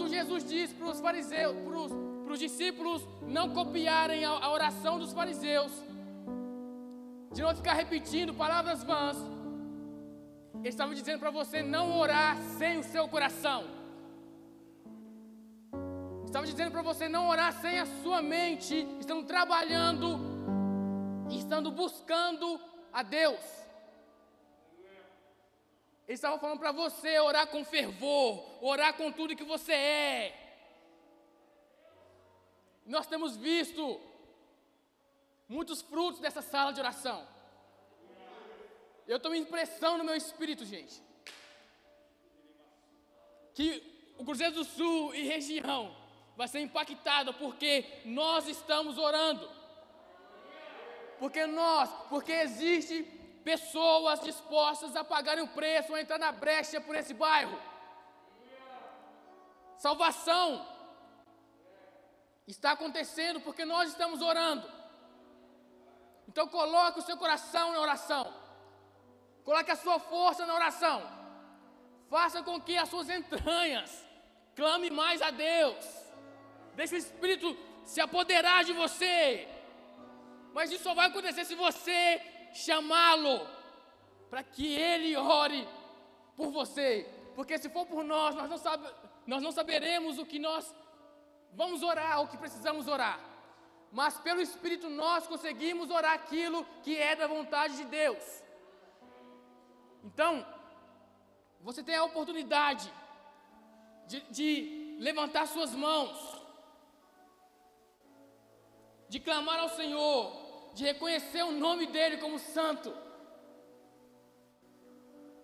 quando Jesus diz para os fariseus, para os discípulos não copiarem a, a oração dos fariseus, de não ficar repetindo palavras vãs, ele estava dizendo para você não orar sem o seu coração. Estava dizendo para você não orar sem a sua mente, estando trabalhando estando buscando a Deus. Ele estava falando para você orar com fervor, orar com tudo que você é. Nós temos visto muitos frutos dessa sala de oração. Eu tenho impressão no meu espírito, gente, que o Cruzeiro do Sul e região vai ser impactado porque nós estamos orando. Porque nós, porque existe pessoas dispostas a pagarem o preço, a entrar na brecha por esse bairro. Salvação está acontecendo porque nós estamos orando. Então coloque o seu coração na oração. Coloque a sua força na oração. Faça com que as suas entranhas clame mais a Deus. Deixe o Espírito se apoderar de você. Mas isso só vai acontecer se você chamá-lo para que ele ore por você. Porque se for por nós, nós não, sabe, nós não saberemos o que nós vamos orar, o que precisamos orar. Mas pelo Espírito nós conseguimos orar aquilo que é da vontade de Deus. Então, você tem a oportunidade de, de levantar suas mãos, de clamar ao Senhor, de reconhecer o nome dEle como santo.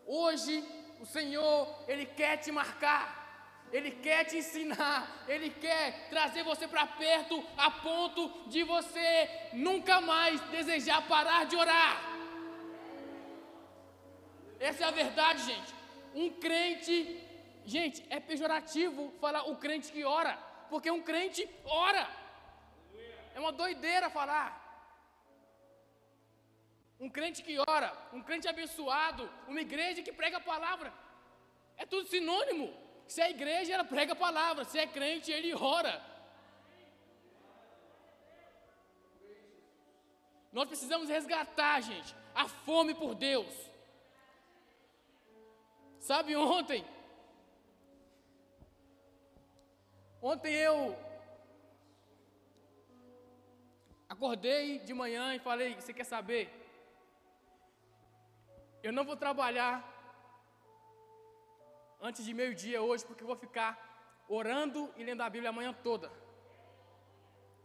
Hoje, o Senhor, Ele quer te marcar. Ele quer te ensinar, Ele quer trazer você para perto a ponto de você nunca mais desejar parar de orar. Essa é a verdade, gente. Um crente, gente, é pejorativo falar o crente que ora, porque um crente ora. É uma doideira falar. Um crente que ora, um crente abençoado, uma igreja que prega a palavra. É tudo sinônimo. Se é igreja, ela prega a palavra. Se é crente, ele ora. Nós precisamos resgatar, gente, a fome por Deus. Sabe, ontem, ontem eu acordei de manhã e falei: Você quer saber? Eu não vou trabalhar antes de meio-dia hoje, porque eu vou ficar orando e lendo a Bíblia a manhã toda.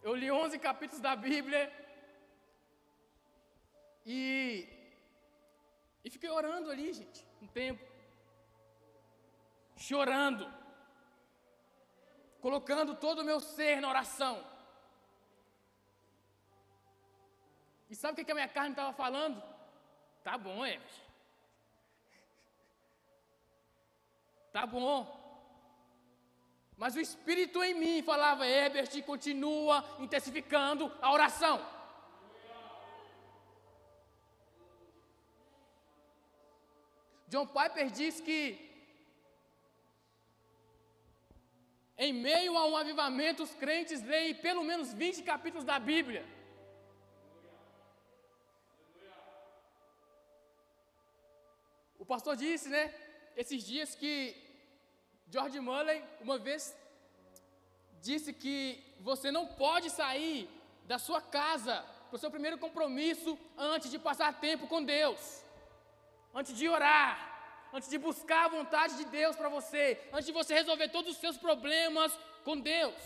Eu li 11 capítulos da Bíblia e, e fiquei orando ali, gente, um tempo. Chorando. Colocando todo o meu ser na oração. E sabe o que, a minha carne estava falando? Tá bom, Emerson. Tá bom. Mas o Espírito em mim falava, Herbert, continua intensificando a oração. John Piper diz que em meio a um avivamento os crentes leem pelo menos 20 capítulos da Bíblia. O pastor disse, né? Esses dias que George Mulley, uma vez, disse que você não pode sair da sua casa para o seu primeiro compromisso antes de passar tempo com Deus, antes de orar, antes de buscar a vontade de Deus para você, antes de você resolver todos os seus problemas com Deus.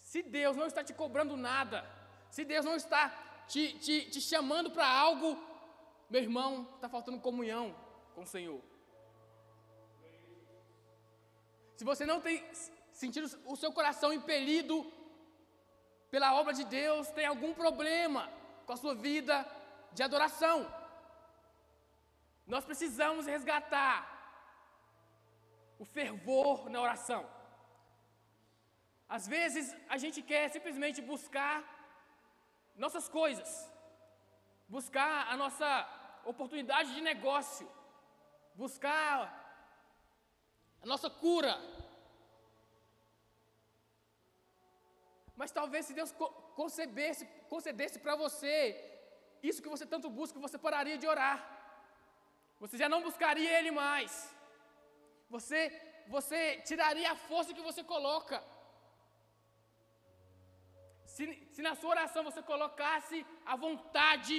Se Deus não está te cobrando nada, se Deus não está te, te, te chamando para algo meu irmão, está faltando comunhão com o Senhor. Se você não tem sentido o seu coração impelido pela obra de Deus, tem algum problema com a sua vida de adoração. Nós precisamos resgatar o fervor na oração. Às vezes a gente quer simplesmente buscar nossas coisas, buscar a nossa oportunidade de negócio, buscar a nossa cura. Mas talvez se Deus concebesse, concedesse para você isso que você tanto busca, você pararia de orar. Você já não buscaria Ele mais. Você, você tiraria a força que você coloca. Se, se na sua oração você colocasse a vontade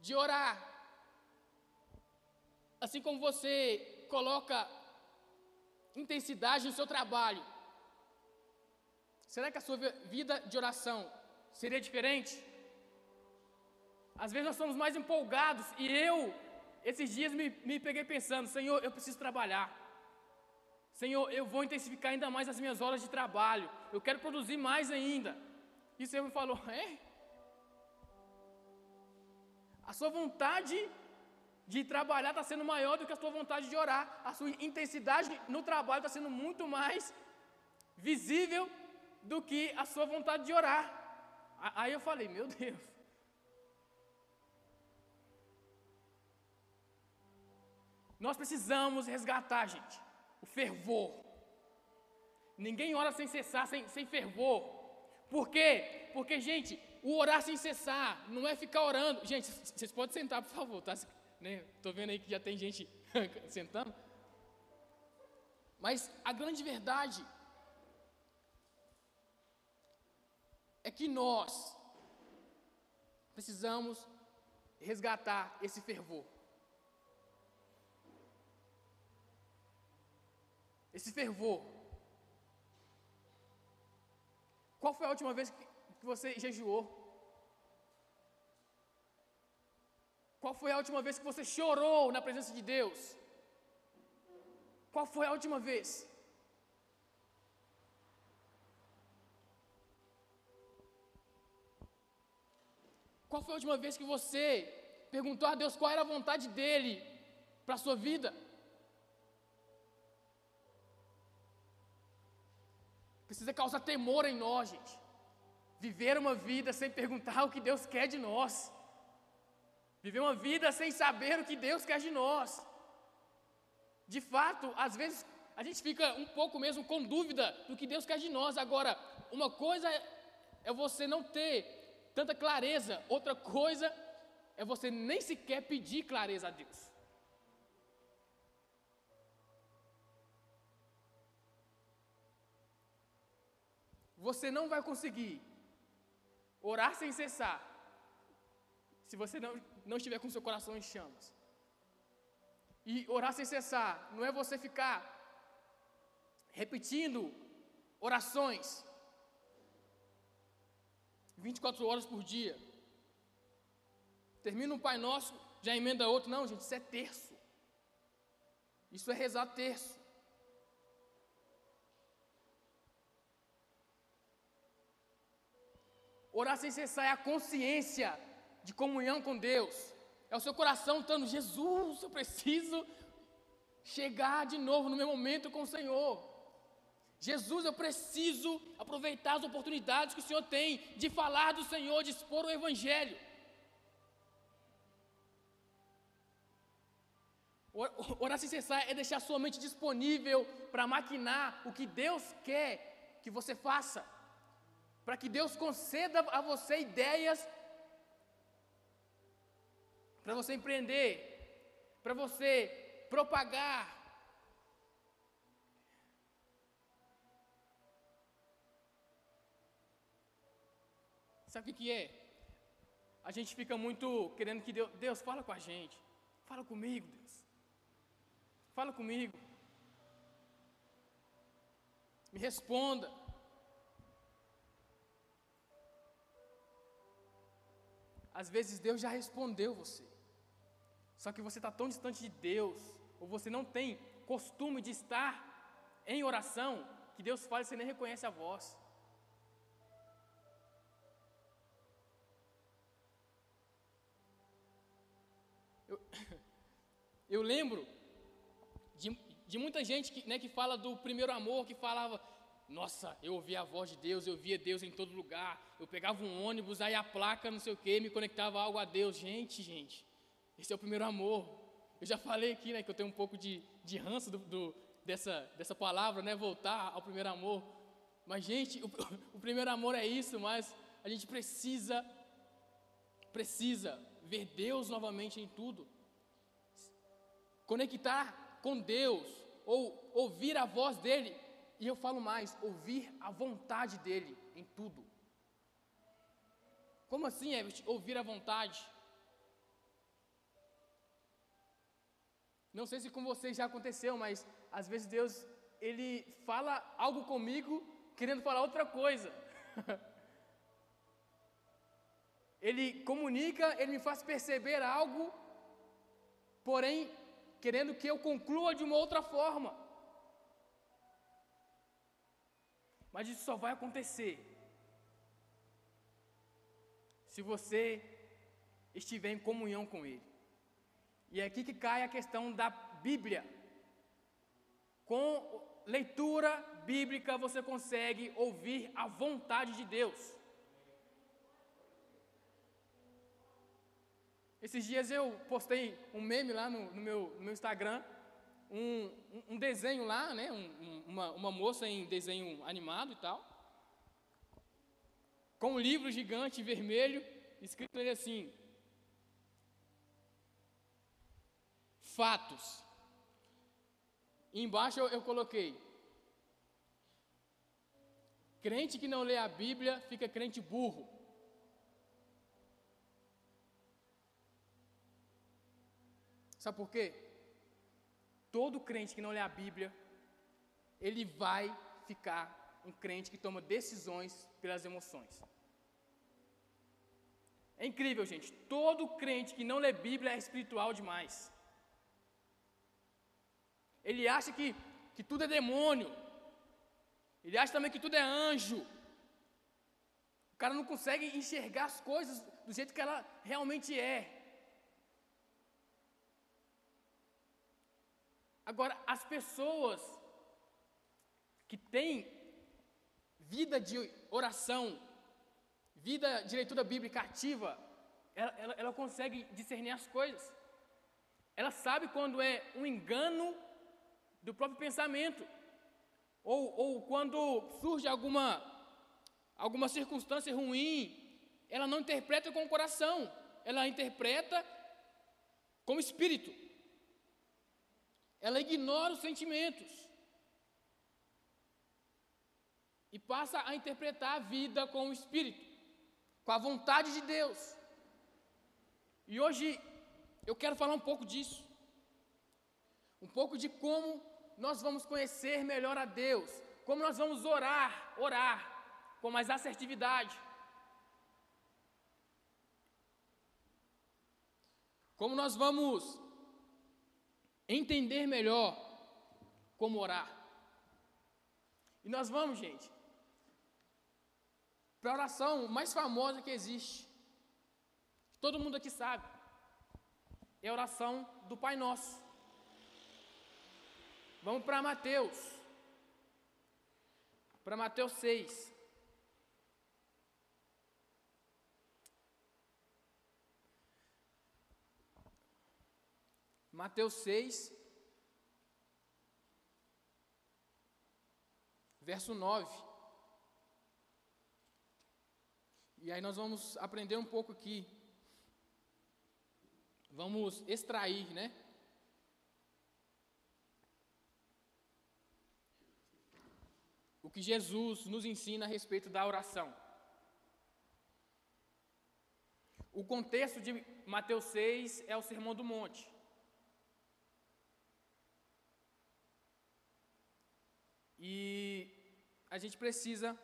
de orar, assim como você coloca intensidade no seu trabalho, será que a sua vida de oração seria diferente? Às vezes nós somos mais empolgados e eu, esses dias, me, me peguei pensando: Senhor, eu preciso trabalhar. Senhor, eu vou intensificar ainda mais as minhas horas de trabalho. Eu quero produzir mais ainda. E o Senhor me falou: É? A sua vontade de trabalhar está sendo maior do que a sua vontade de orar. A sua intensidade no trabalho está sendo muito mais visível do que a sua vontade de orar. Aí eu falei, meu Deus. Nós precisamos resgatar, gente, o fervor. Ninguém ora sem cessar, sem, sem fervor. Por quê? Porque, gente, o orar sem cessar não é ficar orando. Gente, vocês podem sentar, por favor, tá? Né? vendo aí que já tem gente sentando. Mas a grande verdade é que nós precisamos resgatar esse fervor. Esse fervor. Qual foi a última vez que que você jejuou? Qual foi a última vez que você chorou na presença de Deus? Qual foi a última vez? Qual foi a última vez que você perguntou a Deus qual era a vontade dele para a sua vida? Precisa causar temor em nós, gente viver uma vida sem perguntar o que Deus quer de nós, viver uma vida sem saber o que Deus quer de nós. De fato, às vezes a gente fica um pouco mesmo com dúvida do que Deus quer de nós. Agora, uma coisa é você não ter tanta clareza, outra coisa é você nem sequer pedir clareza a Deus. Você não vai conseguir orar sem cessar, se você não, não estiver com seu coração em chamas. E orar sem cessar não é você ficar repetindo orações 24 horas por dia. Termina um Pai Nosso, já emenda outro. Não, gente, isso é terço. Isso é rezar terço. Orar sem cessar é a consciência de comunhão com Deus. É o seu coração estando, Jesus, eu preciso chegar de novo no meu momento com o Senhor. Jesus, eu preciso aproveitar as oportunidades que o Senhor tem de falar do Senhor, de expor o Evangelho. Orar sem cessar é deixar sua mente disponível para maquinar o que Deus quer que você faça para que Deus conceda a você ideias para você empreender, para você propagar. Sabe o que é? A gente fica muito querendo que Deus, Deus fala com a gente. Fala comigo, Deus. Fala comigo. Me responda. Às vezes Deus já respondeu você. Só que você está tão distante de Deus, ou você não tem costume de estar em oração, que Deus fala e você nem reconhece a voz. Eu, eu lembro de, de muita gente que, né, que fala do primeiro amor, que falava, nossa, eu ouvia a voz de Deus, eu via Deus em todo lugar. Eu pegava um ônibus, aí a placa, não sei o que, me conectava algo a Deus. Gente, gente, esse é o primeiro amor. eu já falei aqui, né, que eu tenho um pouco de, de ranço do, do, dessa, dessa palavra, né, voltar ao primeiro amor. Mas, gente, o, o primeiro amor é isso, mas a gente precisa, precisa ver Deus novamente em tudo. Conectar com Deus, ou ouvir a voz dEle, e eu falo mais, ouvir a vontade dEle em tudo. Como assim, Everett? Ouvir a vontade? Não sei se com vocês já aconteceu, mas às vezes Deus ele fala algo comigo querendo falar outra coisa. ele comunica, ele me faz perceber algo, porém querendo que eu conclua de uma outra forma. Mas isso só vai acontecer se você estiver em comunhão com Ele. E é aqui que cai a questão da Bíblia. Com leitura bíblica você consegue ouvir a vontade de Deus. Esses dias eu postei um meme lá no, no, meu, no meu, Instagram, um, um, desenho lá, né? Um, uma, uma moça em desenho animado e tal, com um livro gigante vermelho, escrito nele assim: fatos. E embaixo eu, eu coloquei: crente que não lê a Bíblia fica crente burro. Sabe por quê? Todo crente que não lê a Bíblia, ele vai ficar um crente que toma decisões pelas emoções. É incrível, gente. Todo crente que não lê Bíblia é espiritual demais. Ele acha que, que tudo é demônio. Ele acha também que tudo é anjo. O cara não consegue enxergar as coisas do jeito que ela realmente é. Agora, as pessoas que têm vida de oração, vida de leitura bíblica ativa, ela, ela, ela consegue discernir as coisas. Ela sabe quando é um engano do próprio pensamento. Ou, ou quando surge alguma, alguma circunstância ruim, ela não interpreta com o coração, ela interpreta com o espírito. Ela ignora os sentimentos. E passa a interpretar a vida com o espírito, com a vontade de Deus. E hoje eu quero falar um pouco disso. Um pouco de como nós vamos conhecer melhor a Deus, como nós vamos orar, orar com mais assertividade. Como nós vamos entender melhor como orar. E nós vamos, gente, para a oração mais famosa que existe. Todo mundo aqui sabe. É a oração do Pai Nosso. Vamos para Mateus. Para Mateus 6. Mateus 6, verso 9. E aí nós vamos aprender um pouco aqui. Vamos extrair, né? o que Jesus nos ensina a respeito da oração. O contexto de Mateus 6 é o Sermão do Monte. E a gente precisa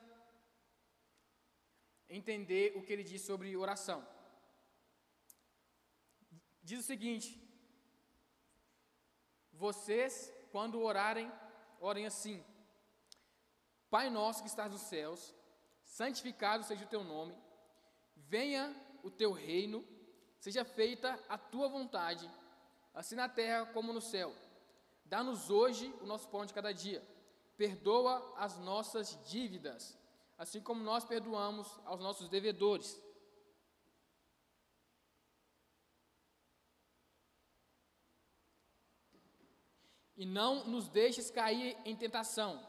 entender o que ele diz sobre oração. Diz o seguinte: Vocês, quando orarem, orem assim. Pai nosso que estás nos céus, santificado seja o teu nome, venha o teu reino, seja feita a tua vontade, assim na terra como no céu. Dá-nos hoje o nosso pão de cada dia. Perdoa as nossas dívidas, assim como nós perdoamos aos nossos devedores. e não nos deixes cair em tentação,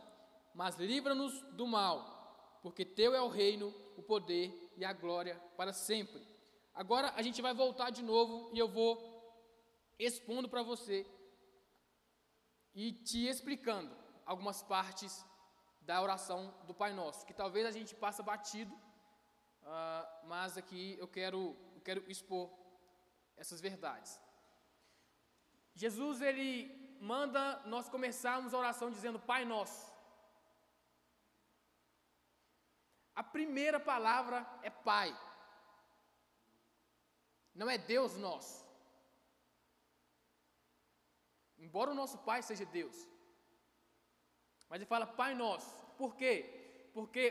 mas livra-nos do mal, porque teu é o reino, o poder e a glória para sempre. Agora a gente vai voltar de novo e eu vou expondo para você e te explicando algumas partes da oração do Pai Nosso, que talvez a gente passe batido, uh, mas aqui eu quero, eu quero expor essas verdades. Jesus ele manda nós começarmos a oração dizendo Pai Nosso. A primeira palavra é Pai. Não é Deus nosso. Embora o nosso Pai seja Deus. Mas ele fala Pai Nosso. Por quê? Porque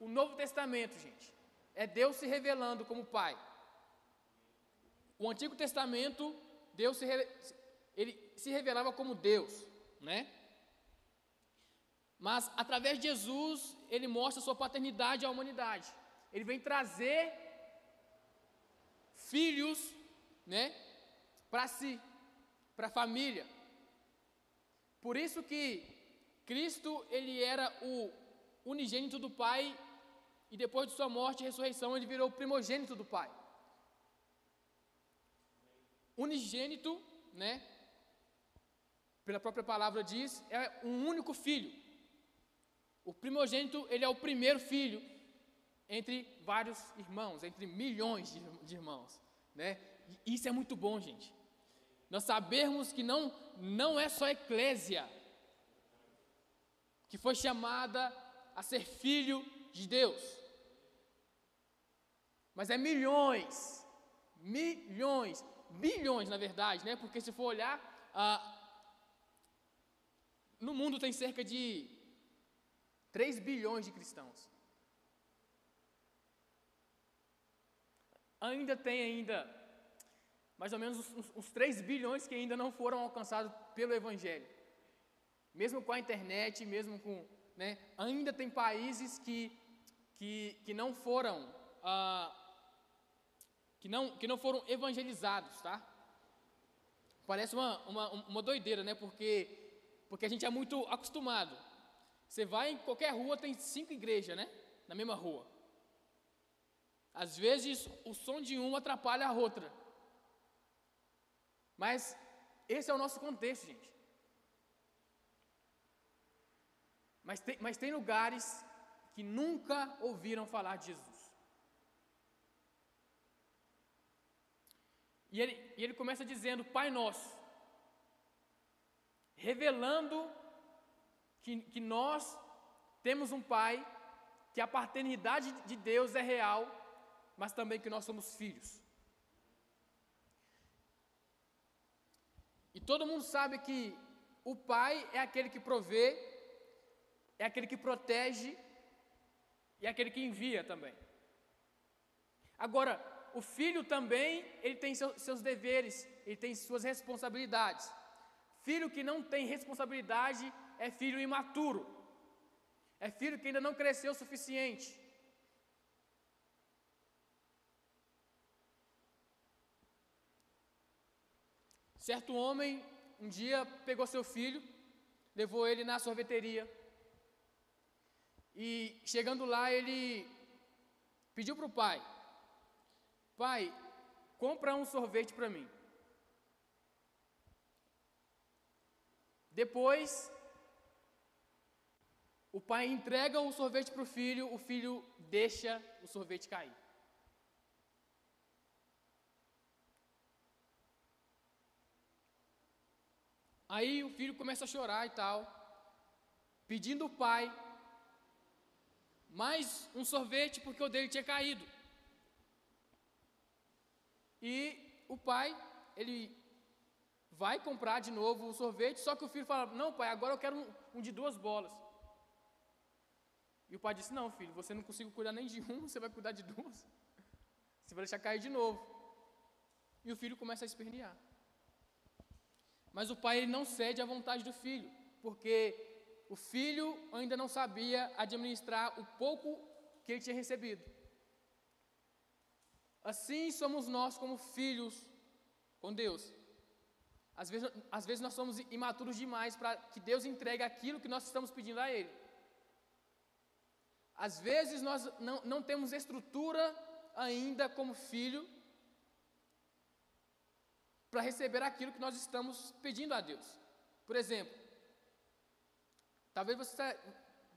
o Novo Testamento, gente, é Deus se revelando como Pai. O Antigo Testamento, Deus se, ele se revelava como Deus, né? Mas através de Jesus, ele mostra sua paternidade à humanidade. Ele vem trazer filhos, né, para si, para a família. Por isso que Cristo, ele era o unigênito do Pai e depois de sua morte e ressurreição, ele virou o primogênito do Pai. Unigênito, né, pela própria palavra diz, é um único filho. O primogênito, ele é o primeiro filho entre vários irmãos, entre milhões de, irmãos, né? E isso é muito bom, gente. Nós sabemos que não não é só a eclésia que foi chamada a ser filho de Deus. Mas é milhões, milhões, bilhões, na verdade, né? Porque se for olhar, ah, no mundo tem cerca de 3 bilhões de cristãos. Ainda tem ainda mais ou menos uns, uns 3 bilhões que ainda não foram alcançados pelo Evangelho. Mesmo com a internet, mesmo com. Né, ainda tem países que, que, que não foram. Ah, que, não, que não foram evangelizados, tá? Parece uma, uma, uma doideira, né? Porque porque a gente é muito acostumado. Você vai em qualquer rua, tem cinco igrejas, né? Na mesma rua. Às vezes o som de uma atrapalha a outra. Mas esse é o nosso contexto, gente. Mas tem, mas tem lugares que nunca ouviram falar de Jesus. E ele, e ele começa dizendo: Pai Nosso revelando que, que nós temos um Pai, que a paternidade de Deus é real, mas também que nós somos filhos. E todo mundo sabe que o pai é aquele que provê, é aquele que protege e é aquele que envia também. Agora, o filho também, ele tem seus, seus deveres, ele tem suas responsabilidades. Filho que não tem responsabilidade é filho imaturo. É filho que ainda não cresceu o suficiente. Certo homem um dia pegou seu filho, levou ele na sorveteria. E chegando lá, ele pediu para o pai: Pai, compra um sorvete para mim. Depois, o pai entrega o sorvete para o filho, o filho deixa o sorvete cair. Aí o filho começa a chorar e tal, pedindo ao pai mais um sorvete porque o dele tinha caído. E o pai, ele vai comprar de novo o sorvete, só que o filho fala: Não, pai, agora eu quero um, um de duas bolas. E o pai disse: Não, filho, você não consegue cuidar nem de um, você vai cuidar de duas. Você vai deixar cair de novo. E o filho começa a espernear. Mas o pai ele não cede à vontade do filho, porque o filho ainda não sabia administrar o pouco que ele tinha recebido. Assim somos nós como filhos com Deus. Às vezes, às vezes nós somos imaturos demais para que Deus entregue aquilo que nós estamos pedindo a Ele. Às vezes nós não, não temos estrutura ainda como filho para receber aquilo que nós estamos pedindo a Deus. Por exemplo, talvez você está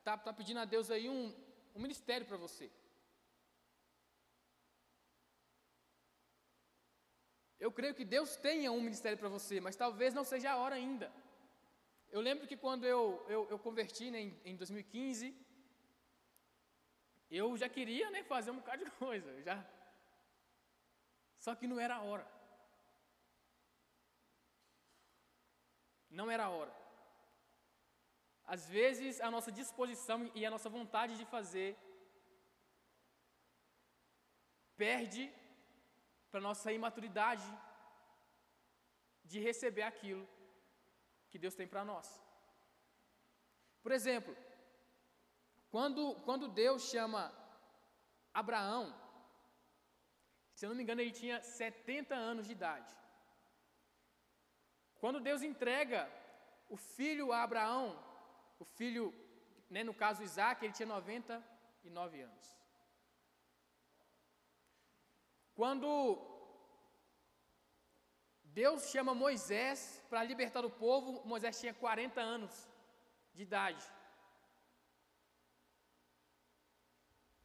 tá, tá pedindo a Deus aí um, um ministério para você. Eu creio que Deus tenha um ministério para você, mas talvez não seja a hora ainda. Eu lembro que quando eu, eu, eu converti né, em, em 2015, eu já queria né, fazer um bocado de coisa, já. Só que não era a hora. Não era a hora. Às vezes a nossa disposição e a nossa vontade de fazer perde para nossa imaturidade de receber aquilo que Deus tem para nós. Por exemplo, quando, quando Deus chama Abraão, se eu não me engano, ele tinha 70 anos de idade. Quando Deus entrega o filho a Abraão, o filho, né, no caso Isaac, ele tinha 99 anos. Quando Deus chama Moisés para libertar o povo, Moisés tinha 40 anos de idade.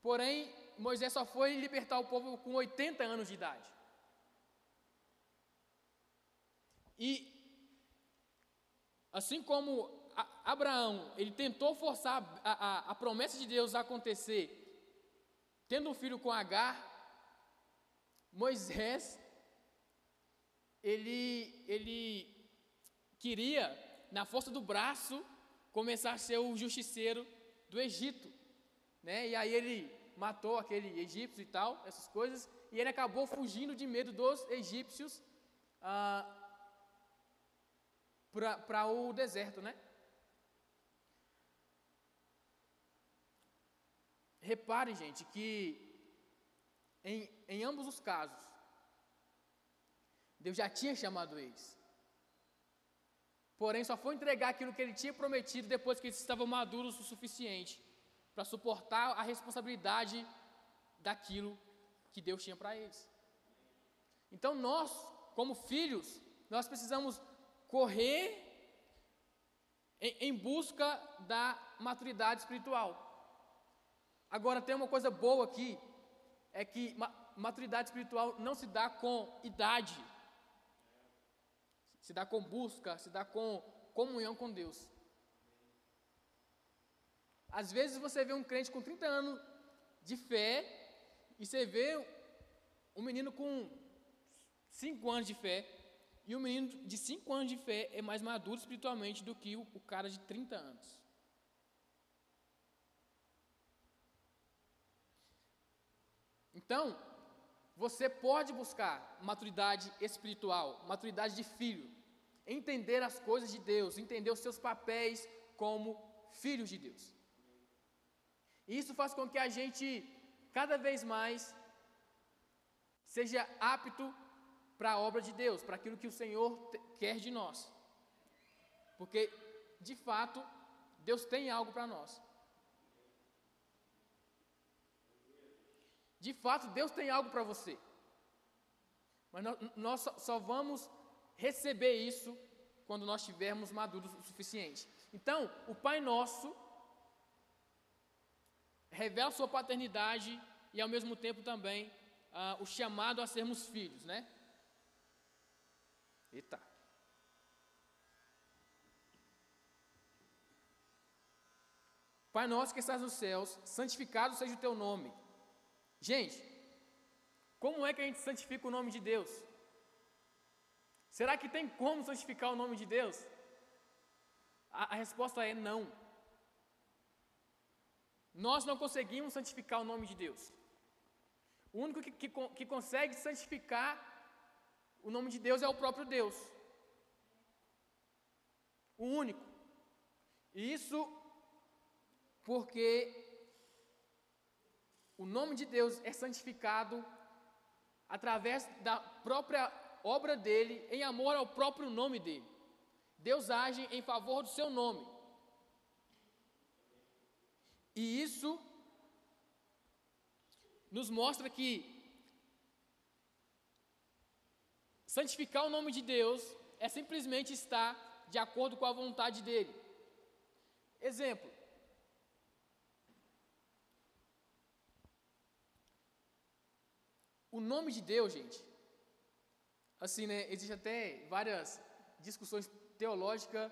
Porém, Moisés só foi libertar o povo com 80 anos de idade. E, assim como Abraão, ele tentou forçar a, a, a promessa de Deus a acontecer, tendo um filho com Agar, Moisés ele, ele queria, na força do braço, começar a ser o justiceiro do Egito. Né? E aí ele matou aquele egípcio e tal, essas coisas, e ele acabou fugindo de medo dos egípcios ah, para o deserto, né? Repare, gente, que em, em ambos os casos, Deus já tinha chamado eles. Porém, só foi entregar aquilo que ele tinha prometido depois que eles estavam maduros o suficiente para suportar a responsabilidade daquilo que Deus tinha para eles. Então, nós, como filhos, nós precisamos correr em, em busca da maturidade espiritual. Agora, tem uma coisa boa aqui, é que maturidade espiritual não se dá com idade se dá com busca, se dá com comunhão com Deus. Às vezes você vê um crente com 30 anos de fé e você vê um menino com 5 anos de fé e um menino de 5 anos de fé é mais maduro espiritualmente do que o, o cara de 30 anos. Então, você pode buscar maturidade espiritual, maturidade de filho, entender as coisas de Deus, entender os seus papéis como filhos de Deus. E isso faz com que a gente, cada vez mais, seja apto para a obra de Deus, para aquilo que o Senhor quer de nós. Porque, de fato, Deus tem algo para nós. De fato, Deus tem algo para você. Mas nós, só, vamos receber isso quando nós tivermos maduros o suficiente. Então, o Pai Nosso revela sua paternidade e ao mesmo tempo também ah, o chamado a sermos filhos, né? Eita. Pai nosso que estás nos céus, santificado seja o teu nome. Gente, como é que a gente santifica o nome de Deus? Será que tem como santificar o nome de Deus? A, a resposta é não. Nós não conseguimos santificar o nome de Deus. O único que, que, que consegue santificar o nome de Deus é o próprio Deus. O único. E isso porque o nome de Deus é santificado através da própria obra dele em amor ao próprio nome dele. Deus age em favor do seu nome. E isso nos mostra que santificar o nome de Deus é simplesmente estar de acordo com a vontade dele. Exemplo: O nome de Deus, gente, assim, né, existe até várias discussões teológicas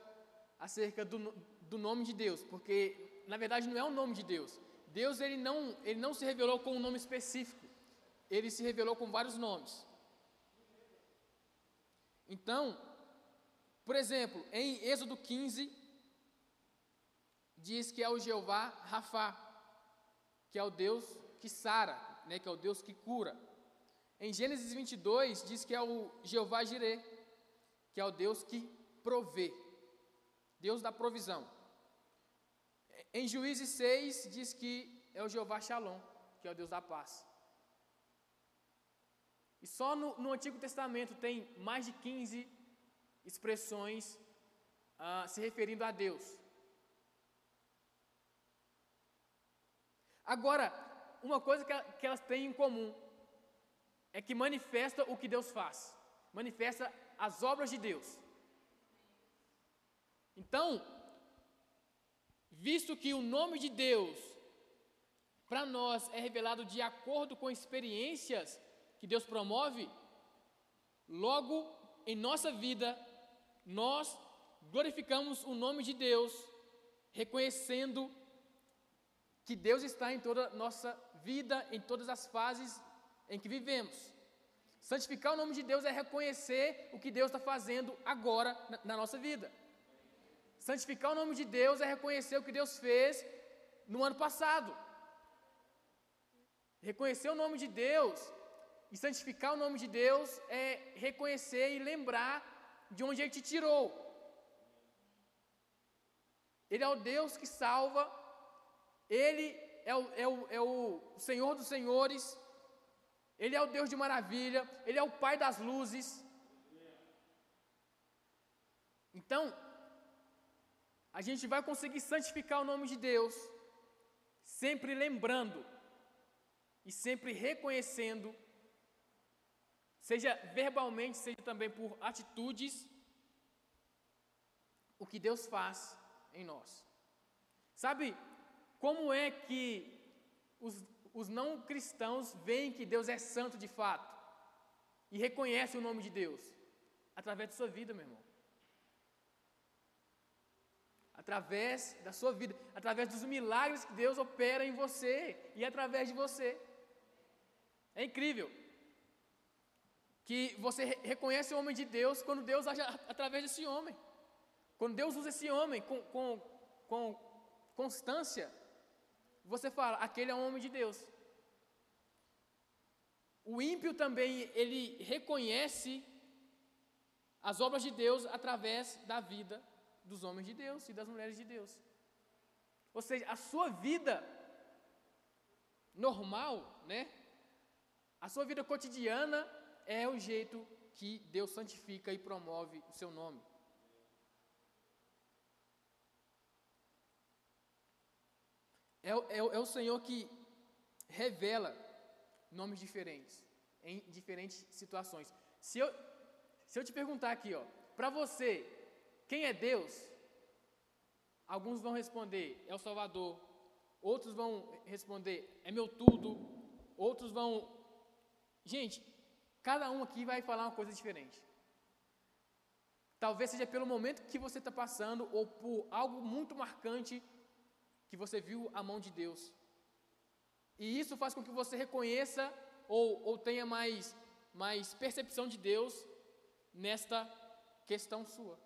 acerca do, do nome de Deus, porque na verdade não é o nome de Deus. Deus ele não, ele não se revelou com um nome específico, ele se revelou com vários nomes. Então, por exemplo, em Êxodo 15, diz que é o Jeová Rafá, que é o Deus que sara, né, que é o Deus que cura. Em Gênesis 22 diz que é o Jeová Jireh, que é o Deus que provê, Deus da provisão. Em Juízes 6 diz que é o Jeová Shalom, que é o Deus da paz. E só no, no Antigo Testamento tem mais de 15 expressões ah, se referindo a Deus. Agora, uma coisa que, que elas têm em comum é que manifesta o que Deus faz, manifesta as obras de Deus. Então, visto que o nome de Deus para nós é revelado de acordo com experiências que Deus promove, logo em nossa vida nós glorificamos o nome de Deus, reconhecendo que Deus está em toda a nossa vida, em todas as fases em que vivemos. Santificar o nome de Deus é reconhecer o que Deus está fazendo agora na, nossa vida. Santificar o nome de Deus é reconhecer o que Deus fez no ano passado. Reconhecer o nome de Deus e santificar o nome de Deus é reconhecer e lembrar de onde Ele te tirou. Ele é o Deus que salva, Ele é o, é o, é o Senhor dos Senhores, ele é o Deus de maravilha, Ele é o Pai das luzes. Então, a gente vai conseguir santificar o nome de Deus, sempre lembrando e sempre reconhecendo, seja verbalmente, seja também por atitudes, o que Deus faz em nós. Sabe como é que os os não cristãos veem que Deus é santo de fato e reconhecem o nome de Deus? Através da sua vida, meu irmão. Através da sua vida, através dos milagres que Deus opera em você e através de você. É incrível que você reconhece o homem de Deus quando Deus age através desse homem. Quando Deus usa esse homem com, com, com constância você fala, aquele é um homem de Deus. O ímpio também, ele reconhece as obras de Deus através da vida dos homens de Deus e das mulheres de Deus. Ou seja, a sua vida normal, né? A sua vida cotidiana é o jeito que Deus santifica e promove o seu nome. É, é, é o Senhor que revela nomes diferentes em diferentes situações. Se eu, se eu te perguntar aqui, ó, para você, quem é Deus? Alguns vão responder, é o Salvador. Outros vão responder, é meu tudo. Outros vão. Gente, cada um aqui vai falar uma coisa diferente. Talvez seja pelo momento que você está passando ou por algo muito marcante que você viu a mão de Deus. E isso faz com que você reconheça ou, ou tenha mais, mais percepção de Deus nesta questão sua.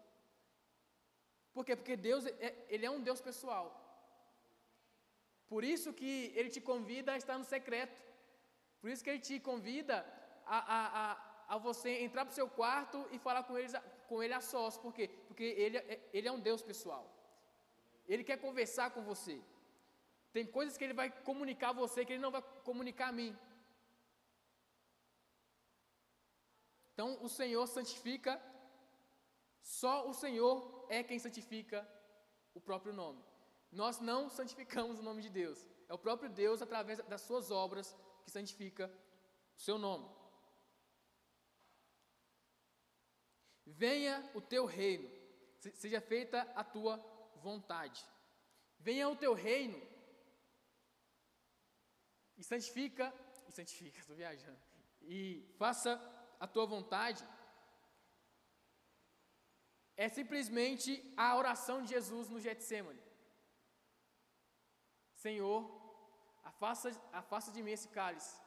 Por quê? Porque Deus, é, Ele é um Deus pessoal. Por isso que Ele te convida a estar no secreto. Por isso que Ele te convida a, a, a, a você entrar para o seu quarto e falar com, eles, com Ele a sós. Por quê? Porque ele, é, ele é um Deus pessoal. Ele quer conversar com você. Tem coisas que ele vai comunicar a você que ele não vai comunicar a mim. Então o Senhor santifica, só o Senhor é quem santifica o próprio nome. Nós não santificamos o nome de Deus. É o próprio Deus, através das suas obras, que santifica o seu nome. Venha o teu reino, seja feita a tua vontade. Venha o teu reino e santifica, e santifica, estou viajando, e faça a tua vontade. É simplesmente a oração de Jesus no Getsemane. Senhor, afasta, afasta de mim esse cálice.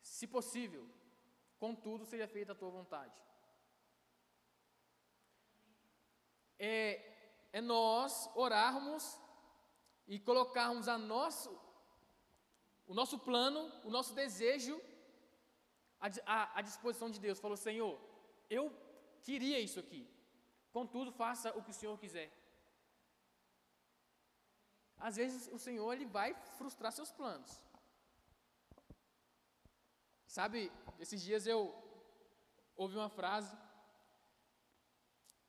Se possível, contudo, seja feita a tua vontade. É, é nós orarmos e colocarmos a nosso, o nosso plano, o nosso desejo à, à, à disposição de Deus. Falou, Senhor, eu queria isso aqui. Contudo, faça o que o Senhor quiser. Às vezes o Senhor ele vai frustrar seus planos. Sabe, esses dias eu ouvi uma frase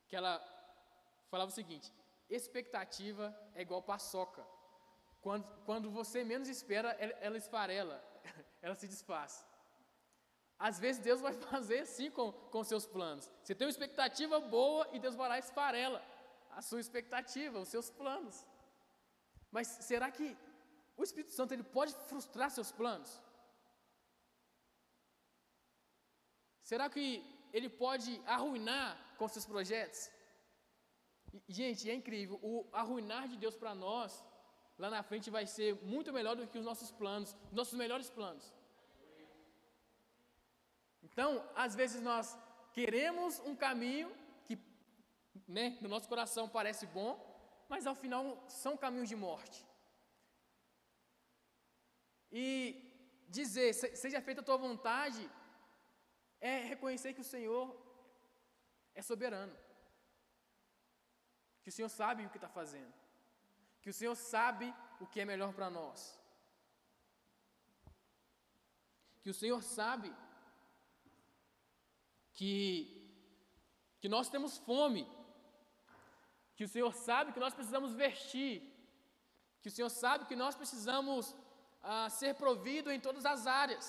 que ela falava o seguinte: expectativa é igual paçoca. Quando, quando você menos espera, ela, ela esfarela, ela se desfaz. Às vezes Deus vai fazer assim com, com seus planos. Você tem uma expectativa boa e Deus vai lá e esfarela a sua expectativa, os seus planos. Mas será que o Espírito Santo ele pode frustrar seus planos? Será que ele pode arruinar com seus projetos? Gente, é incrível, o arruinar de Deus para nós, lá na frente vai ser muito melhor do que os nossos planos, nossos melhores planos. Então, às vezes nós queremos um caminho que, né, no nosso coração parece bom, mas ao final são caminhos de morte. E dizer, seja feita a tua vontade, é reconhecer que o Senhor é soberano, que o Senhor sabe o que está fazendo, que o Senhor sabe o que é melhor para nós, que o Senhor sabe que, que nós temos fome. Que o Senhor sabe que nós precisamos vestir, que o Senhor sabe que nós precisamos ah, ser provido em todas as áreas.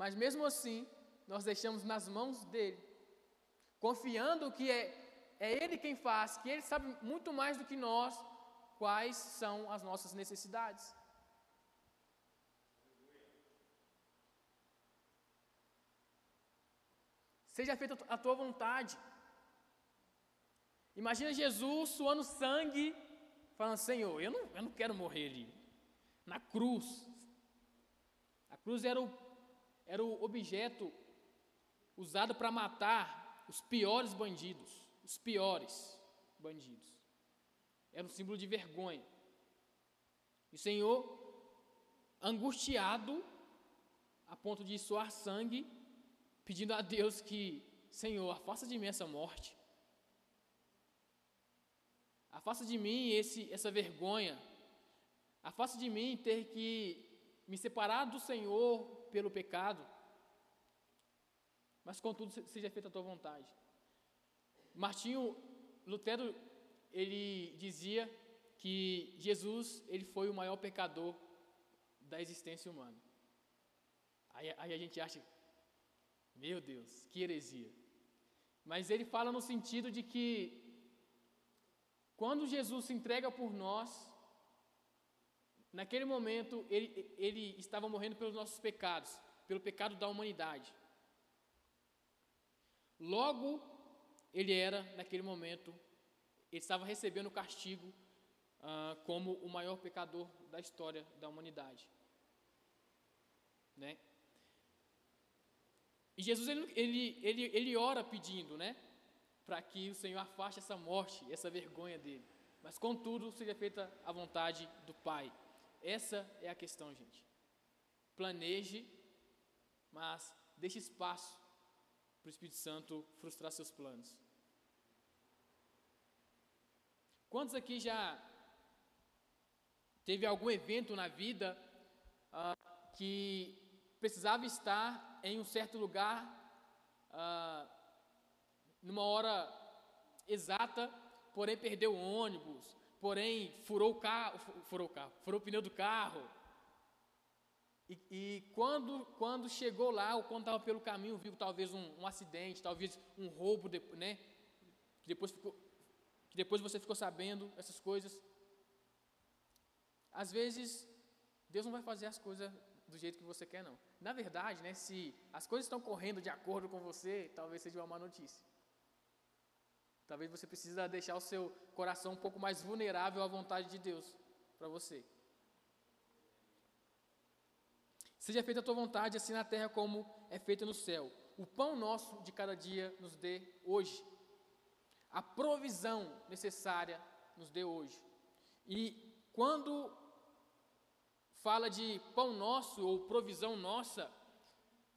Mas mesmo assim, nós deixamos nas mãos dele, confiando que é, é ele quem faz, que ele sabe muito mais do que nós quais são as nossas necessidades. Seja feita a tua vontade. Imagina Jesus suando sangue, falando: Senhor, eu não, eu não quero morrer ali. Na cruz. A cruz era o, era o objeto usado para matar os piores bandidos. Os piores bandidos. Era um símbolo de vergonha. E o Senhor, angustiado, a ponto de suar sangue, pedindo a Deus que, Senhor, afasta de mim essa morte. Afasta de mim esse, essa vergonha. Afasta de mim ter que me separar do Senhor pelo pecado. Mas contudo seja feita a tua vontade. Martinho Lutero ele dizia que Jesus ele foi o maior pecador da existência humana. Aí, aí a gente acha, meu Deus, que heresia. Mas ele fala no sentido de que quando Jesus se entrega por nós, naquele momento ele, ele estava morrendo pelos nossos pecados, pelo pecado da humanidade. Logo, ele era, naquele momento, ele estava recebendo o castigo ah, como o maior pecador da história da humanidade. Né? E Jesus, ele, ele, ele, ele ora pedindo, né? para que o Senhor afaste essa morte, essa vergonha dele. Mas contudo, seja feita a vontade do Pai. Essa é a questão, gente. Planeje, mas deixe espaço para o Espírito Santo frustrar seus planos. Quantos aqui já teve algum evento na vida ah, que precisava estar em um certo lugar, ah, numa hora exata, porém perdeu o ônibus, porém furou o carro, furou o carro, furou o pneu do carro. E, e quando, quando chegou lá, ou quando estava pelo caminho, viu talvez um, um, acidente, talvez um roubo, né? Que depois, ficou, que depois você ficou sabendo essas coisas. Às vezes, Deus não vai fazer as coisas do jeito que você quer, não. Na verdade, né, se as coisas estão correndo de acordo com você, talvez seja uma má notícia. Talvez você precisa deixar o seu coração um pouco mais vulnerável à vontade de Deus para você. Seja feita a tua vontade, assim na terra como é feita no céu. O pão nosso de cada dia nos dê hoje. A provisão necessária nos dê hoje. E quando fala de pão nosso ou provisão nossa,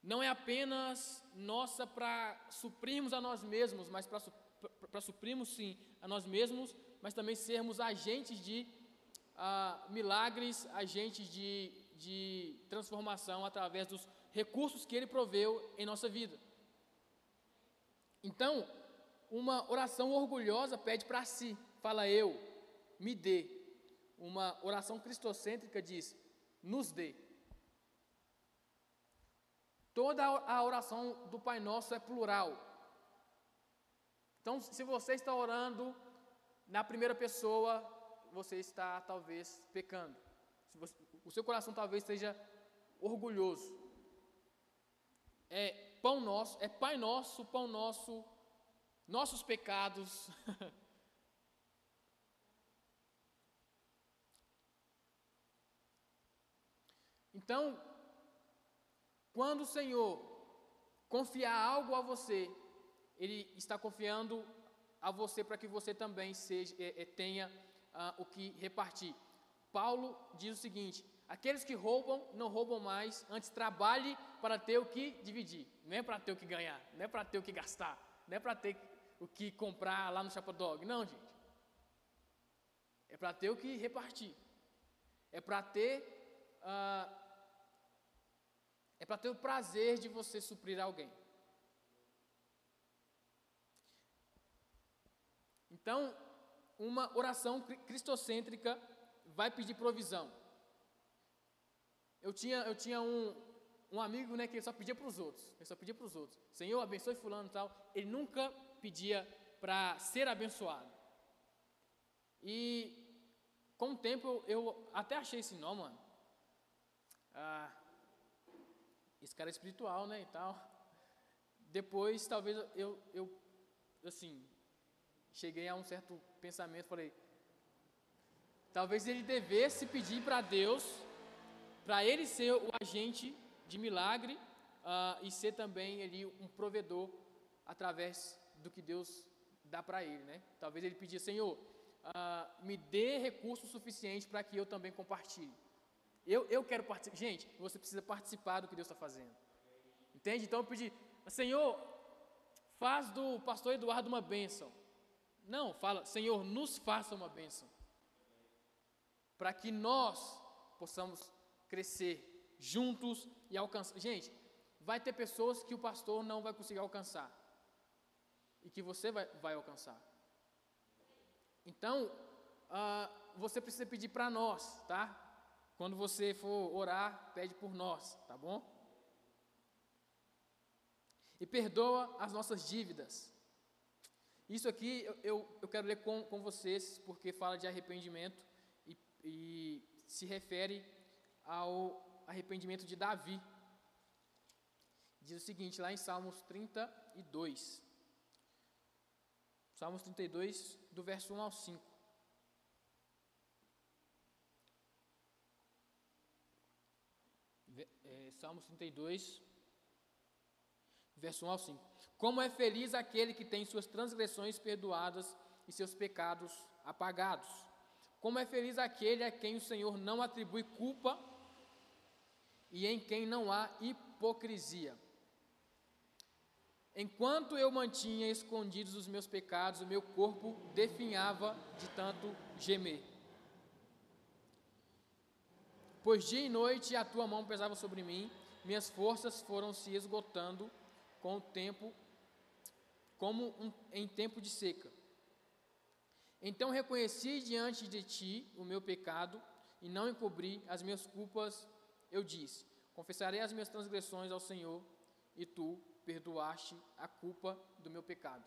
não é apenas nossa para suprirmos a nós mesmos, mas para suprirmos sim a nós mesmos, mas também sermos agentes de ah, milagres, agentes de, de transformação através dos recursos que Ele proveu em nossa vida. Então, uma oração orgulhosa pede para si, fala eu, me dê. Uma oração cristocêntrica diz, nos dê. Toda a oração do Pai Nosso é plural. Então, se você está orando na primeira pessoa, você está talvez pecando. O seu coração talvez esteja orgulhoso. É pão nosso, é Pai nosso, pão nosso, nossos pecados. então, quando o Senhor confiar algo a você, ele está confiando a você para que você também seja, é, é, tenha ah, o que repartir. Paulo diz o seguinte: aqueles que roubam, não roubam mais, antes trabalhe para ter o que dividir, não é para ter o que ganhar, não é para ter o que gastar, não é para ter o que comprar lá no Chapadog, não, gente. É para ter o que repartir, é para ter, ah, é para ter o prazer de você suprir alguém. Então, uma oração cristocêntrica vai pedir provisão. Eu tinha, eu tinha um, um amigo né, que só pedia para os outros. Ele só pedia para os outros. Senhor, abençoe fulano e tal. Ele nunca pedia para ser abençoado. E com o tempo eu, até achei esse nome, mano. Ah, esse cara é espiritual, né, e tal. Depois, talvez eu, eu assim, cheguei a um certo pensamento, falei, talvez ele devesse pedir para Deus, para ele ser o agente de milagre uh, e ser também ali um provedor através do que Deus dá para ele, né? Talvez ele pedir, Senhor, uh, me dê recurso suficiente para que eu também compartilhe. Eu, eu quero participar. Gente, você precisa participar do que Deus está fazendo. Entende? Então eu pedi, Senhor, faz do pastor Eduardo uma bênção. Não, fala, Senhor, nos faça uma bênção. Para que nós possamos crescer juntos e alcançar. Gente, vai ter pessoas que o pastor não vai conseguir alcançar. E que você vai, vai alcançar. Então, uh, você precisa pedir para nós, tá? Quando você for orar, pede por nós, tá bom? E perdoa as nossas dívidas isso aqui eu, eu, eu quero ler com, com vocês, porque fala de arrependimento e, se refere ao arrependimento de Davi. Diz o seguinte, lá em Salmos 32. Salmos 32, do verso 1 ao 5. É, Salmos 32, verso 1 ao 5. Como é feliz aquele que tem suas transgressões perdoadas e seus pecados apagados. Como é feliz aquele a quem o Senhor não atribui culpa e em quem não há hipocrisia. Enquanto eu mantinha escondidos os meus pecados, o meu corpo definhava de tanto gemer. Pois dia e noite a tua mão pesava sobre mim, minhas forças foram se esgotando com o tempo, como um, em tempo de seca. Então reconheci diante de ti o meu pecado e não encobri as minhas culpas. Eu disse: Confessarei as minhas transgressões ao Senhor, e tu perdoaste a culpa do meu pecado.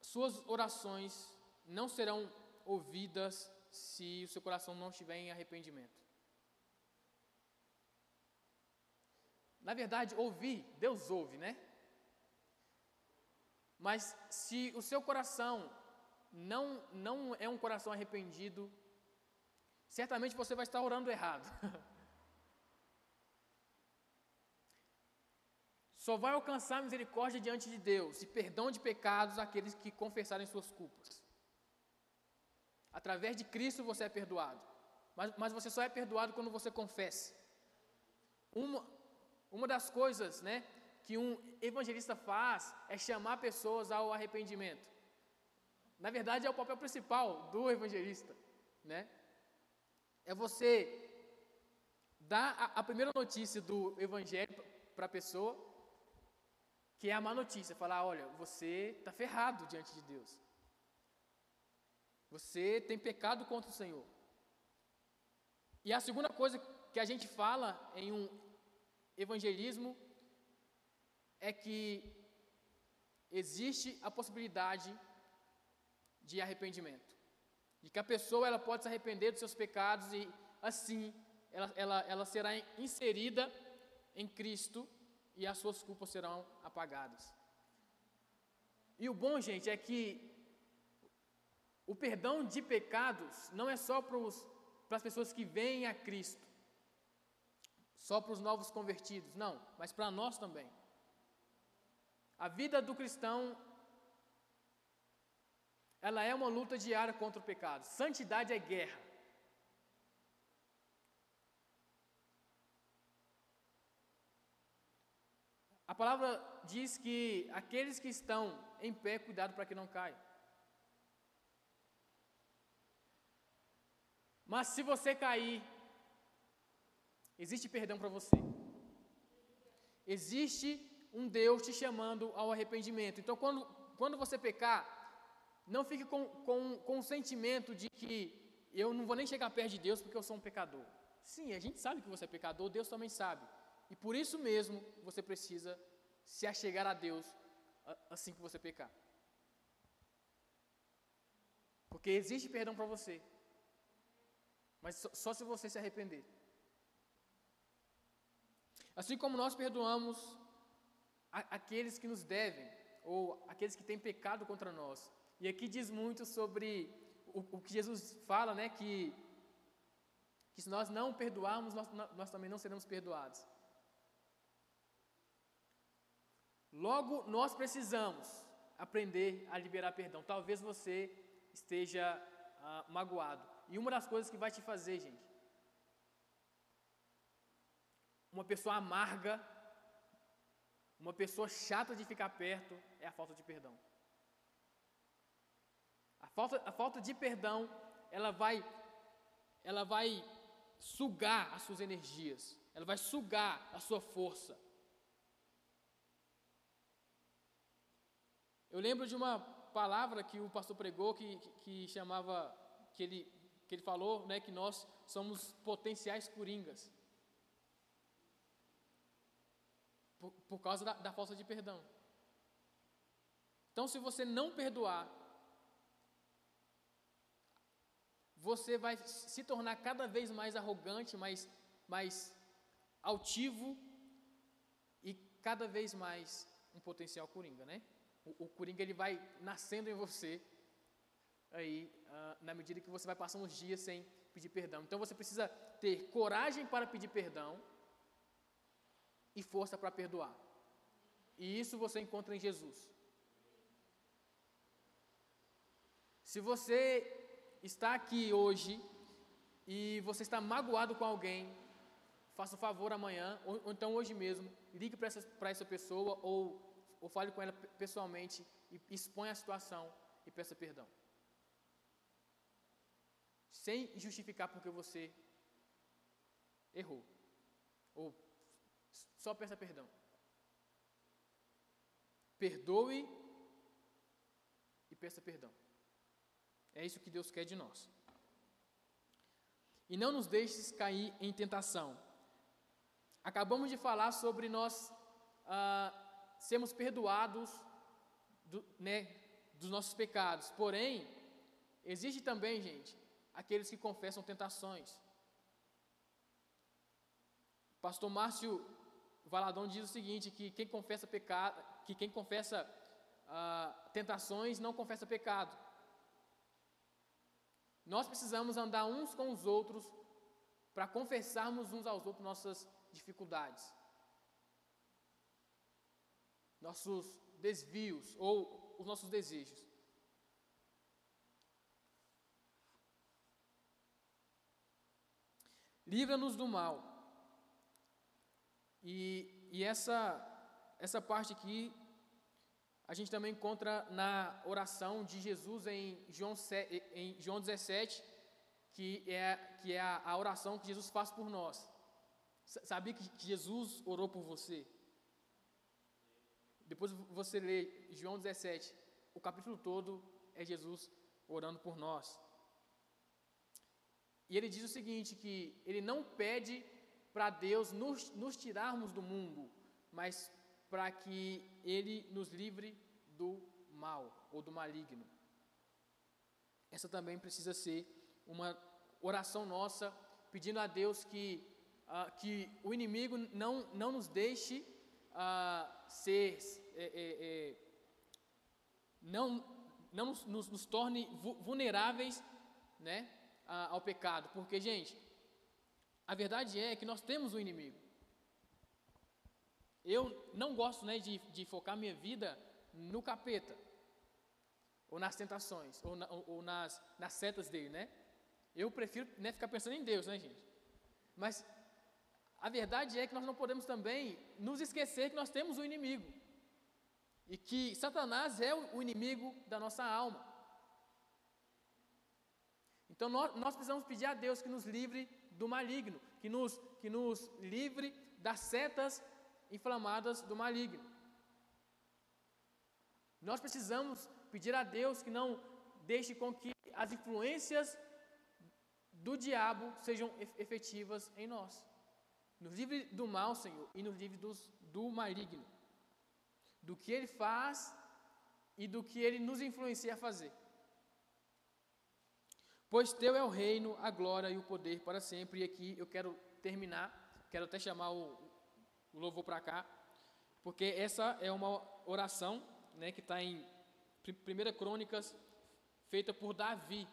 Suas orações não serão ouvidas se o seu coração não estiver em arrependimento. Na verdade, ouvir, Deus ouve, né? Mas se o seu coração não, não é um coração arrependido, certamente você vai estar orando errado. Só vai alcançar misericórdia diante de Deus e perdão de pecados aqueles que confessarem suas culpas. Através de Cristo você é perdoado. Mas, mas você só é perdoado quando você confessa. Uma, uma das coisas né, que um evangelista faz é chamar pessoas ao arrependimento. Na verdade, é o papel principal do evangelista. Né? É você dar a, a primeira notícia do evangelho para a pessoa, que é a má notícia. Falar: olha, você está ferrado diante de Deus. Você tem pecado contra o Senhor. E a segunda coisa que a gente fala em um evangelismo é que existe a possibilidade de arrependimento. De que a pessoa ela pode se arrepender dos seus pecados e assim ela, ela, ela será inserida em Cristo e as suas culpas serão apagadas. E o bom, gente, é que o perdão de pecados não é só para, as pessoas que vêm a Cristo, só para os novos convertidos, não, mas para nós também. A vida do cristão, ela é uma luta diária contra o pecado. Santidade é guerra. A palavra diz que aqueles que estão em pé, cuidado para que não caiam. Mas se você cair, existe perdão para você. Existe um Deus te chamando ao arrependimento. Então, quando, quando você pecar, não fique com, com, com o sentimento de que eu não vou nem chegar perto de Deus porque eu sou um pecador. Sim, a gente sabe que você é pecador, Deus também sabe. E por isso mesmo você precisa se achegar a Deus assim que você pecar. Porque existe perdão para você. Mas só, só se você se arrepender. Assim como nós perdoamos aqueles que nos devem, ou aqueles que têm pecado contra nós. E aqui diz muito sobre o, o que Jesus fala, né? Que, que se nós não perdoarmos, nós, nós também não seremos perdoados. Logo, nós precisamos aprender a liberar perdão. Talvez você esteja ah, magoado. E uma das coisas que vai te fazer, gente, uma pessoa amarga, uma pessoa chata de ficar perto, é a falta de perdão. A falta, a falta de perdão, ela vai, ela vai sugar as suas energias, ela vai sugar a sua força. Eu lembro de uma palavra que o pastor pregou que, que chamava, que ele que ele falou né, que nós somos potenciais coringas. Por, por causa da, da falta de perdão. Então, se você não perdoar, você vai se tornar cada vez mais arrogante, mais, mais altivo e cada vez mais um potencial coringa, né? O, o coringa ele vai nascendo em você aí uh, na medida que você vai passando os dias sem pedir perdão. Então você precisa ter coragem para pedir perdão e força para perdoar. E isso você encontra em Jesus. Se você está aqui hoje e você está magoado com alguém, faça um favor amanhã, ou, ou então hoje mesmo, ligue para essa, essa pessoa ou, ou fale com ela pessoalmente e exponha a situação e peça perdão sem justificar porque você errou. Ou só peça perdão. Perdoe e peça perdão. É isso que Deus quer de nós. E não nos deixes cair em tentação. Acabamos de falar sobre nós ah, sermos perdoados do, né, dos nossos pecados. Porém, existe também, gente, aqueles que confessam tentações. Pastor Márcio Valadão diz o seguinte: que quem confessa pecado, que quem confessa ah, tentações não confessa pecado. Nós precisamos andar uns com os outros para confessarmos uns aos outros nossas dificuldades, nossos desvios ou os nossos desejos. Livra-nos do mal. E, e essa, essa parte aqui a gente também encontra na oração de Jesus em João, em João 17, que é, que é a, a oração que Jesus faz por nós. Sabia que Jesus orou por você? Depois você lê João 17, o capítulo todo é Jesus orando por nós. E ele diz o seguinte: que ele não pede para Deus nos, nos tirarmos do mundo, mas para que Ele nos livre do mal ou do maligno. Essa também precisa ser uma oração nossa, pedindo a Deus que, uh, que o inimigo não, não nos deixe uh, ser, é, é, é, não, não nos, nos, nos, torne vulneráveis né, ao pecado, porque, gente, a verdade é que nós temos um inimigo. Eu não gosto né, de, de focar minha vida no capeta, ou nas tentações, ou, na, ou, nas, nas setas dele, né? Eu prefiro né, ficar pensando em Deus, né, gente? Mas a verdade é que nós não podemos também nos esquecer que nós temos um inimigo. E que Satanás é o inimigo da nossa alma. Então nós, nós precisamos pedir a Deus que nos livre do maligno, que nos, que nos livre das setas inflamadas do maligno. Nós precisamos pedir a Deus que não deixe com que as influências do diabo sejam efetivas em nós. Nos livre do mal, Senhor, e nos livre dos, do maligno, do que ele faz e do que ele nos influencia a fazer. Pois teu é o reino, a glória e o poder para sempre. E aqui eu quero terminar, quero até chamar o, o louvor para cá, porque essa é uma oração né, que está em 1 Crônicas, feita por Davi.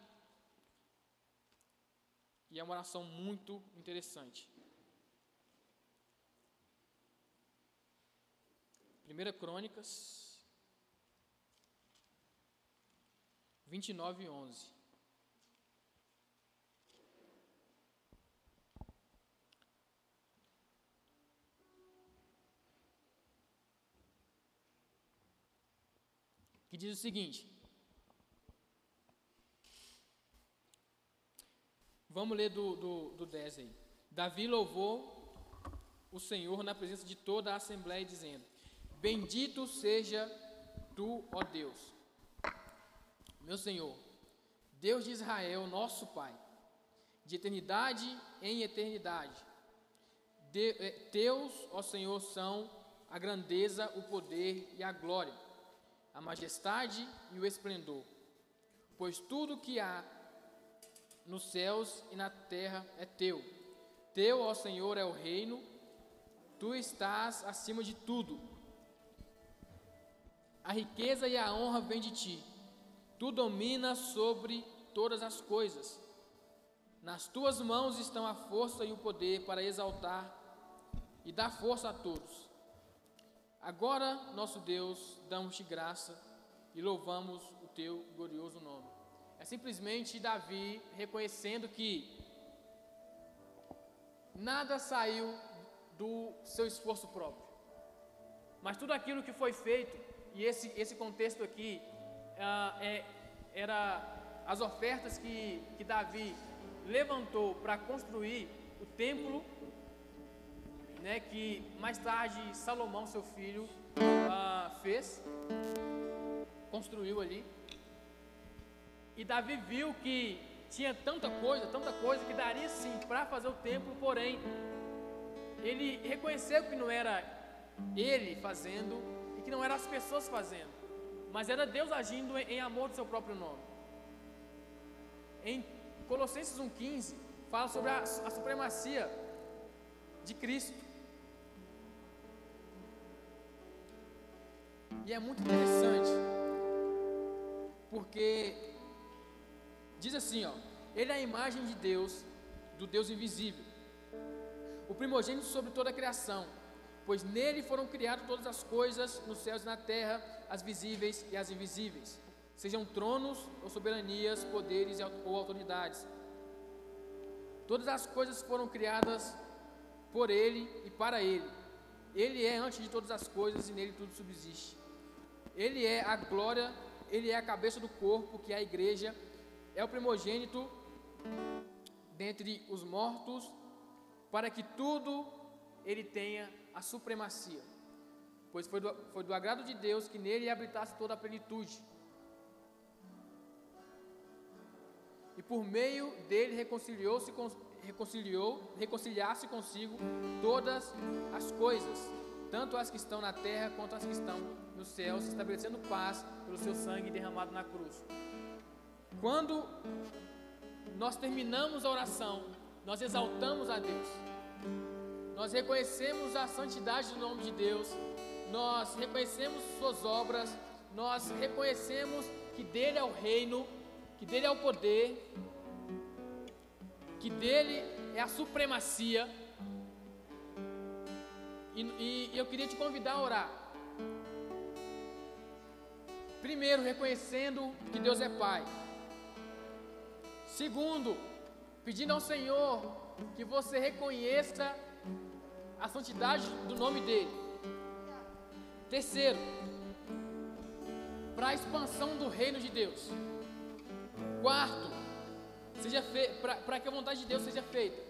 E é uma oração muito interessante. 1 Crônicas 29 e 11. Diz o seguinte. Vamos ler do, do, do 10 aí. Davi louvou o Senhor na presença de toda a assembleia, dizendo: Bendito seja tu, ó Deus, meu Senhor, Deus de Israel, nosso Pai, de eternidade em eternidade. De, eh, teus, ó Senhor, são a grandeza, o poder e a glória a majestade e o esplendor. Pois tudo que há nos céus e na terra é teu. Teu, ó Senhor, é o reino, tu estás acima de tudo. A riqueza e a honra vêm de ti. Tu dominas sobre todas as coisas. Nas tuas mãos estão a força e o poder para exaltar e dar força a todos. Agora, nosso Deus, damos-te graça e louvamos o teu glorioso nome. É simplesmente Davi reconhecendo que nada saiu do seu esforço próprio, mas tudo aquilo que foi feito, e esse, esse contexto aqui ah, é, era as ofertas que, que Davi levantou para construir o templo né, que mais tarde Salomão, seu filho, ah, fez, construiu ali. E Davi viu que tinha tanta coisa, tanta coisa que daria sim para fazer o templo, porém ele reconheceu que não era ele fazendo e que não eram as pessoas fazendo, mas era Deus agindo em amor do seu próprio nome. Em Colossenses 1,15 fala sobre a, a supremacia de Cristo. E é muito interessante, porque diz assim, ó, ele é a imagem de Deus, do Deus invisível, o primogênito sobre toda a criação, pois nele foram criadas todas as coisas nos céus e na terra, as visíveis e as invisíveis, sejam tronos ou soberanias, poderes ou autoridades. Todas as coisas foram criadas por ele e para ele. Ele é antes de todas as coisas e nele tudo subsiste. Ele é a glória, ele é a cabeça do corpo, que é a igreja, é o primogênito dentre os mortos, para que tudo ele tenha a supremacia. Pois foi do, foi do agrado de Deus que nele habitasse toda a plenitude. E por meio dele reconciliou-se reconciliou, reconciliasse consigo todas as coisas, tanto as que estão na terra quanto as que estão nos céus, estabelecendo paz pelo seu sangue derramado na cruz. Quando nós terminamos a oração, nós exaltamos a Deus. Nós reconhecemos a santidade do nome de Deus, nós reconhecemos suas obras, nós reconhecemos que dele é o reino, que dele é o poder, que dele é a supremacia. E, e, eu queria te convidar a orar. Primeiro, reconhecendo que Deus é Pai. Segundo, pedindo ao Senhor que você reconheça a santidade do nome dEle. Terceiro, para a expansão do reino de Deus. Quarto, seja para que a vontade de Deus seja feita.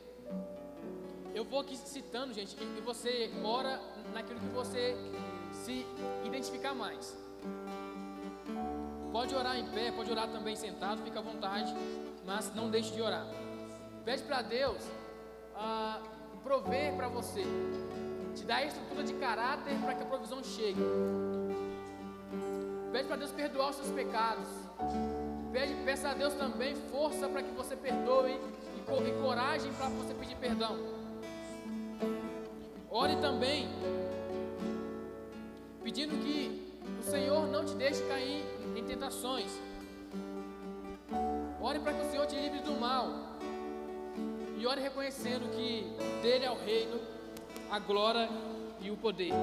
Eu vou aqui citando, gente, e você ora naquilo que você se identificar mais. Pode orar em pé, pode orar também sentado, fica à vontade, mas não deixe de orar. Pede para Deus ah, prover para você, te dar a estrutura de caráter para que a provisão chegue. Pede para Deus perdoar os seus pecados. Pede, peça a Deus também força para que você perdoe e, e coragem para você pedir perdão. Ore também, pedindo que o Senhor não te deixe cair em tentações. Ore para que o Senhor te livre do mal. E ore reconhecendo que dele é o reino, a glória e o poder.